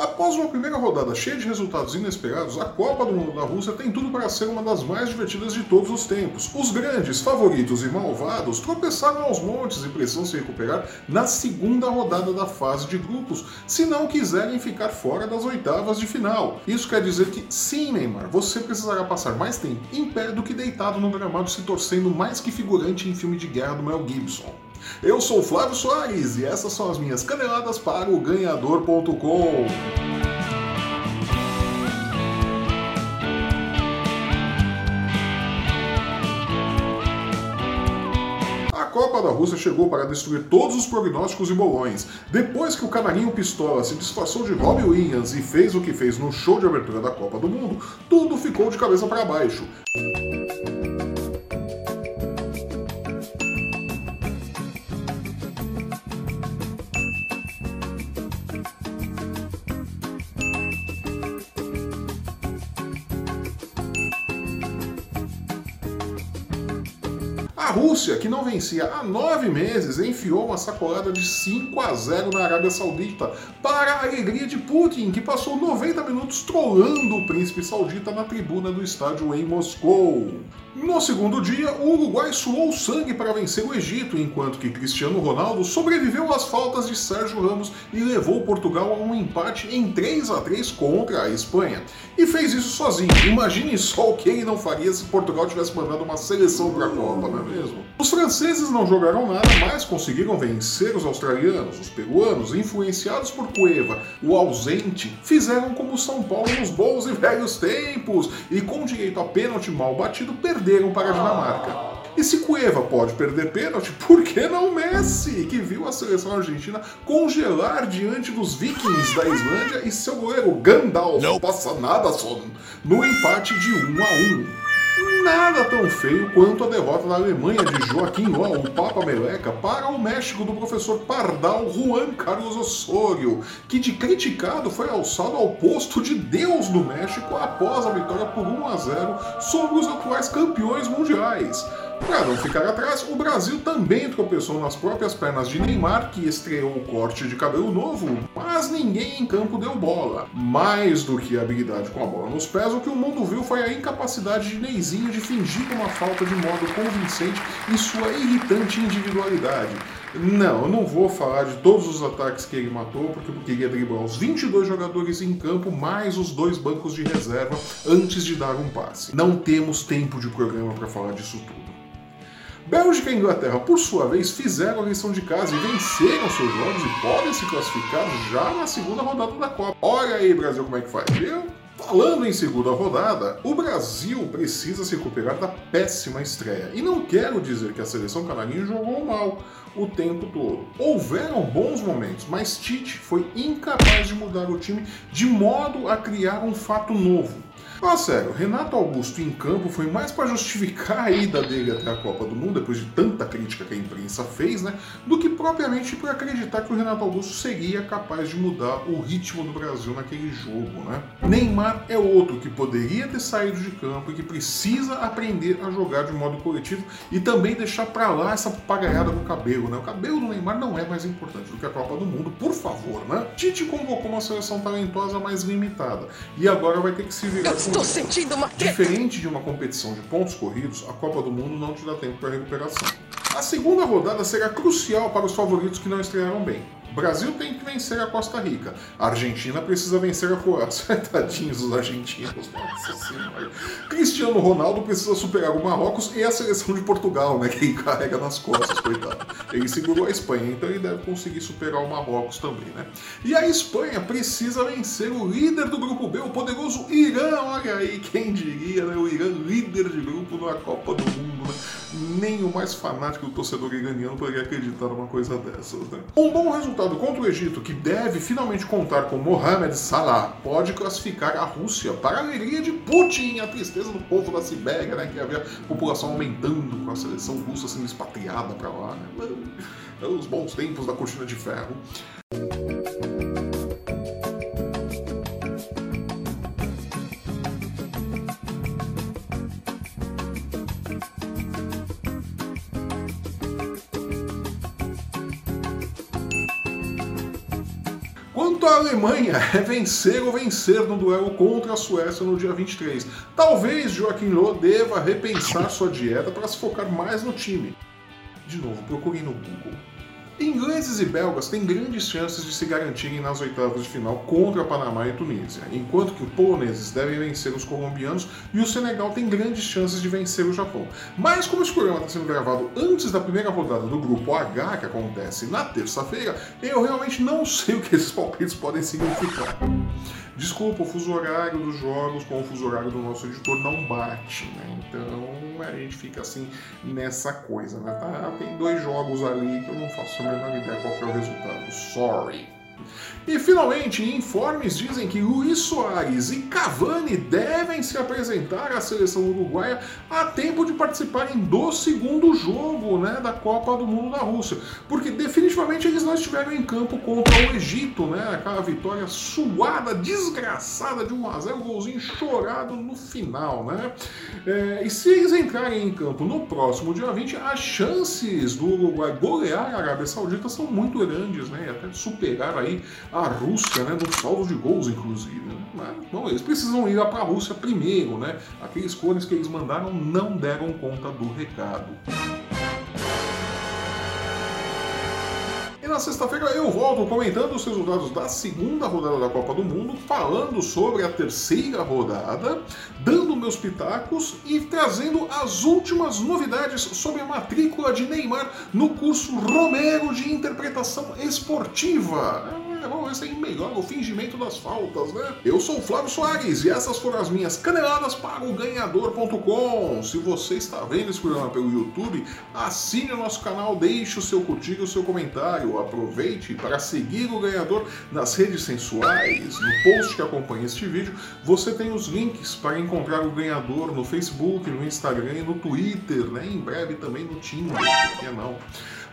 Após uma primeira rodada cheia de resultados inesperados, a Copa do Mundo da Rússia tem tudo para ser uma das mais divertidas de todos os tempos. Os grandes, favoritos e malvados tropeçaram aos montes e precisam se recuperar na segunda rodada da fase de grupos, se não quiserem ficar fora das oitavas de final. Isso quer dizer que, sim, Neymar, você precisará passar mais tempo em pé do que deitado no gramado se torcendo mais que figurante em filme de guerra do Mel Gibson. Eu sou Flávio Soares e essas são as minhas caneladas para o ganhador.com. A Copa da Rússia chegou para destruir todos os prognósticos e bolões. Depois que o canarinho pistola se disfarçou de Robbie Williams e fez o que fez no show de abertura da Copa do Mundo, tudo ficou de cabeça para baixo. A Rússia, que não vencia há nove meses, enfiou uma sacolada de 5 a 0 na Arábia Saudita, para a alegria de Putin, que passou 90 minutos trollando o príncipe saudita na tribuna do estádio em Moscou. No segundo dia, o Uruguai suou sangue para vencer o Egito, enquanto que Cristiano Ronaldo sobreviveu às faltas de Sérgio Ramos e levou Portugal a um empate em 3 a 3 contra a Espanha. E fez isso sozinho. Imagine só o que ele não faria se Portugal tivesse mandado uma seleção para a Copa, não é mesmo? Os franceses não jogaram nada, mas conseguiram vencer os australianos, os peruanos, influenciados por Cueva, o ausente, fizeram como São Paulo nos bons e velhos tempos e com direito a pênalti mal batido perderam para a Dinamarca. E se Cueva pode perder pênalti, por que não Messi, que viu a seleção argentina congelar diante dos vikings da Islândia e seu goleiro Gandalf, não passa nada, son, no empate de 1 a 1 nada tão feio quanto a derrota da Alemanha de Joaquim Ló, o Papa Meleca, para o México do professor Pardal Juan Carlos Osorio, que de criticado foi alçado ao posto de Deus do México após a vitória por 1 a 0 sobre os atuais campeões mundiais. Para não ficar atrás, o Brasil também tropeçou nas próprias pernas de Neymar, que estreou o corte de cabelo novo, mas ninguém em campo deu bola. Mais do que a habilidade com a bola nos pés, o que o mundo viu foi a incapacidade de Neizinho de fingir uma falta de modo convincente e sua irritante individualidade. Não, eu não vou falar de todos os ataques que ele matou, porque eu queria driblar os 22 jogadores em campo, mais os dois bancos de reserva, antes de dar um passe. Não temos tempo de programa para falar disso tudo. Bélgica e Inglaterra, por sua vez, fizeram a lição de casa e venceram seus jogos e podem se classificar já na segunda rodada da Copa. Olha aí, Brasil, como é que faz, viu? Falando em segunda rodada, o Brasil precisa se recuperar da péssima estreia. E não quero dizer que a seleção canarinha jogou mal o tempo todo. Houveram bons momentos, mas Tite foi incapaz de mudar o time de modo a criar um fato novo. Ah, sério, Renato Augusto em campo foi mais para justificar a ida dele até a Copa do Mundo, depois de tanta crítica que a imprensa fez, né? Do que propriamente para acreditar que o Renato Augusto seria capaz de mudar o ritmo do Brasil naquele jogo, né? Neymar é outro que poderia ter saído de campo e que precisa aprender a jogar de modo coletivo e também deixar para lá essa papagaiada no cabelo, né? O cabelo do Neymar não é mais importante do que a Copa do Mundo, por favor, né? Tite convocou uma seleção talentosa mais limitada e agora vai ter que se virar Estou sentindo uma Diferente de uma competição de pontos corridos, a Copa do Mundo não te dá tempo para recuperação. A segunda rodada será crucial para os favoritos que não estrearam bem. Brasil tem que vencer a Costa Rica. A Argentina precisa vencer a Croácia. Tadinhos os argentinos, nossa senhora. Cristiano Ronaldo precisa superar o Marrocos e a seleção de Portugal, né? Que carrega nas costas, coitado. Ele segurou a Espanha, então ele deve conseguir superar o Marrocos também, né? E a Espanha precisa vencer o líder do grupo B, o poderoso Irã. Olha aí, quem diria, né? O Irã líder de grupo na Copa do Mundo, né? Nem o mais fanático do torcedor iraniano poderia acreditar numa coisa dessas, né? Um bom resultado resultado contra o Egito, que deve finalmente contar com Mohamed Salah, pode classificar a Rússia para a alegria de Putin, a tristeza do povo da Sibéria, né, que havia a população aumentando com a seleção russa sendo expatriada para lá. Né? Os bons tempos da cortina de ferro. Quanto à Alemanha, é vencer ou vencer no duelo contra a Suécia no dia 23. Talvez Joaquim Loh deva repensar sua dieta para se focar mais no time. De novo, procurem no Google. Ingleses e belgas têm grandes chances de se garantirem nas oitavas de final contra Panamá e Tunísia, enquanto que os poloneses devem vencer os colombianos e o Senegal tem grandes chances de vencer o Japão. Mas como esse programa está sendo gravado antes da primeira rodada do grupo H, que acontece na terça-feira, eu realmente não sei o que esses palpites podem significar. Desculpa, o fuso horário dos jogos com o fuso horário do nosso editor não bate, né? Então a gente fica assim nessa coisa, né? Tá, tem dois jogos ali que eu não faço a menor ideia qual é o resultado. Sorry. E finalmente, informes dizem que Luiz Soares e Cavani devem se apresentar à seleção uruguaia a tempo de participarem do segundo jogo né, da Copa do Mundo da Rússia. Porque definitivamente eles não estiveram em campo contra o Egito, né? Aquela vitória suada, desgraçada de 1 a 0 golzinho chorado no final, né? É, e se eles entrarem em campo no próximo dia 20, as chances do Uruguai golear a Arábia Saudita são muito grandes, né? E até superar aí a Rússia, né, no saldo de gols, inclusive. Mas, bom, eles precisam ir para a Rússia primeiro, né? Aqueles cones que eles mandaram não deram conta do recado. Na sexta-feira eu volto comentando os resultados da segunda rodada da Copa do Mundo, falando sobre a terceira rodada, dando meus pitacos e trazendo as últimas novidades sobre a matrícula de Neymar no curso Romero de Interpretação Esportiva é bom, esse aí melhora o fingimento das faltas, né? Eu sou o Flávio Soares e essas foram as minhas caneladas para o ganhador.com. Se você está vendo esse programa pelo YouTube, assine o nosso canal, deixe o seu curtir e o seu comentário. Aproveite para seguir o ganhador nas redes sensuais. No post que acompanha este vídeo, você tem os links para encontrar o ganhador no Facebook, no Instagram e no Twitter, né? Em breve também no Tinder, não?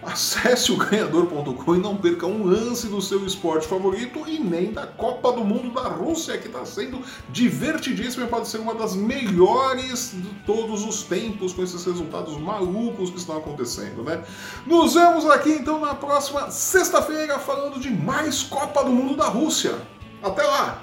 Acesse o ganhador.com e não perca um lance do seu favorito e nem da Copa do Mundo da Rússia, que está sendo divertidíssima e pode ser uma das melhores de todos os tempos com esses resultados malucos que estão acontecendo, né? Nos vemos aqui então na próxima sexta-feira falando de mais Copa do Mundo da Rússia. Até lá!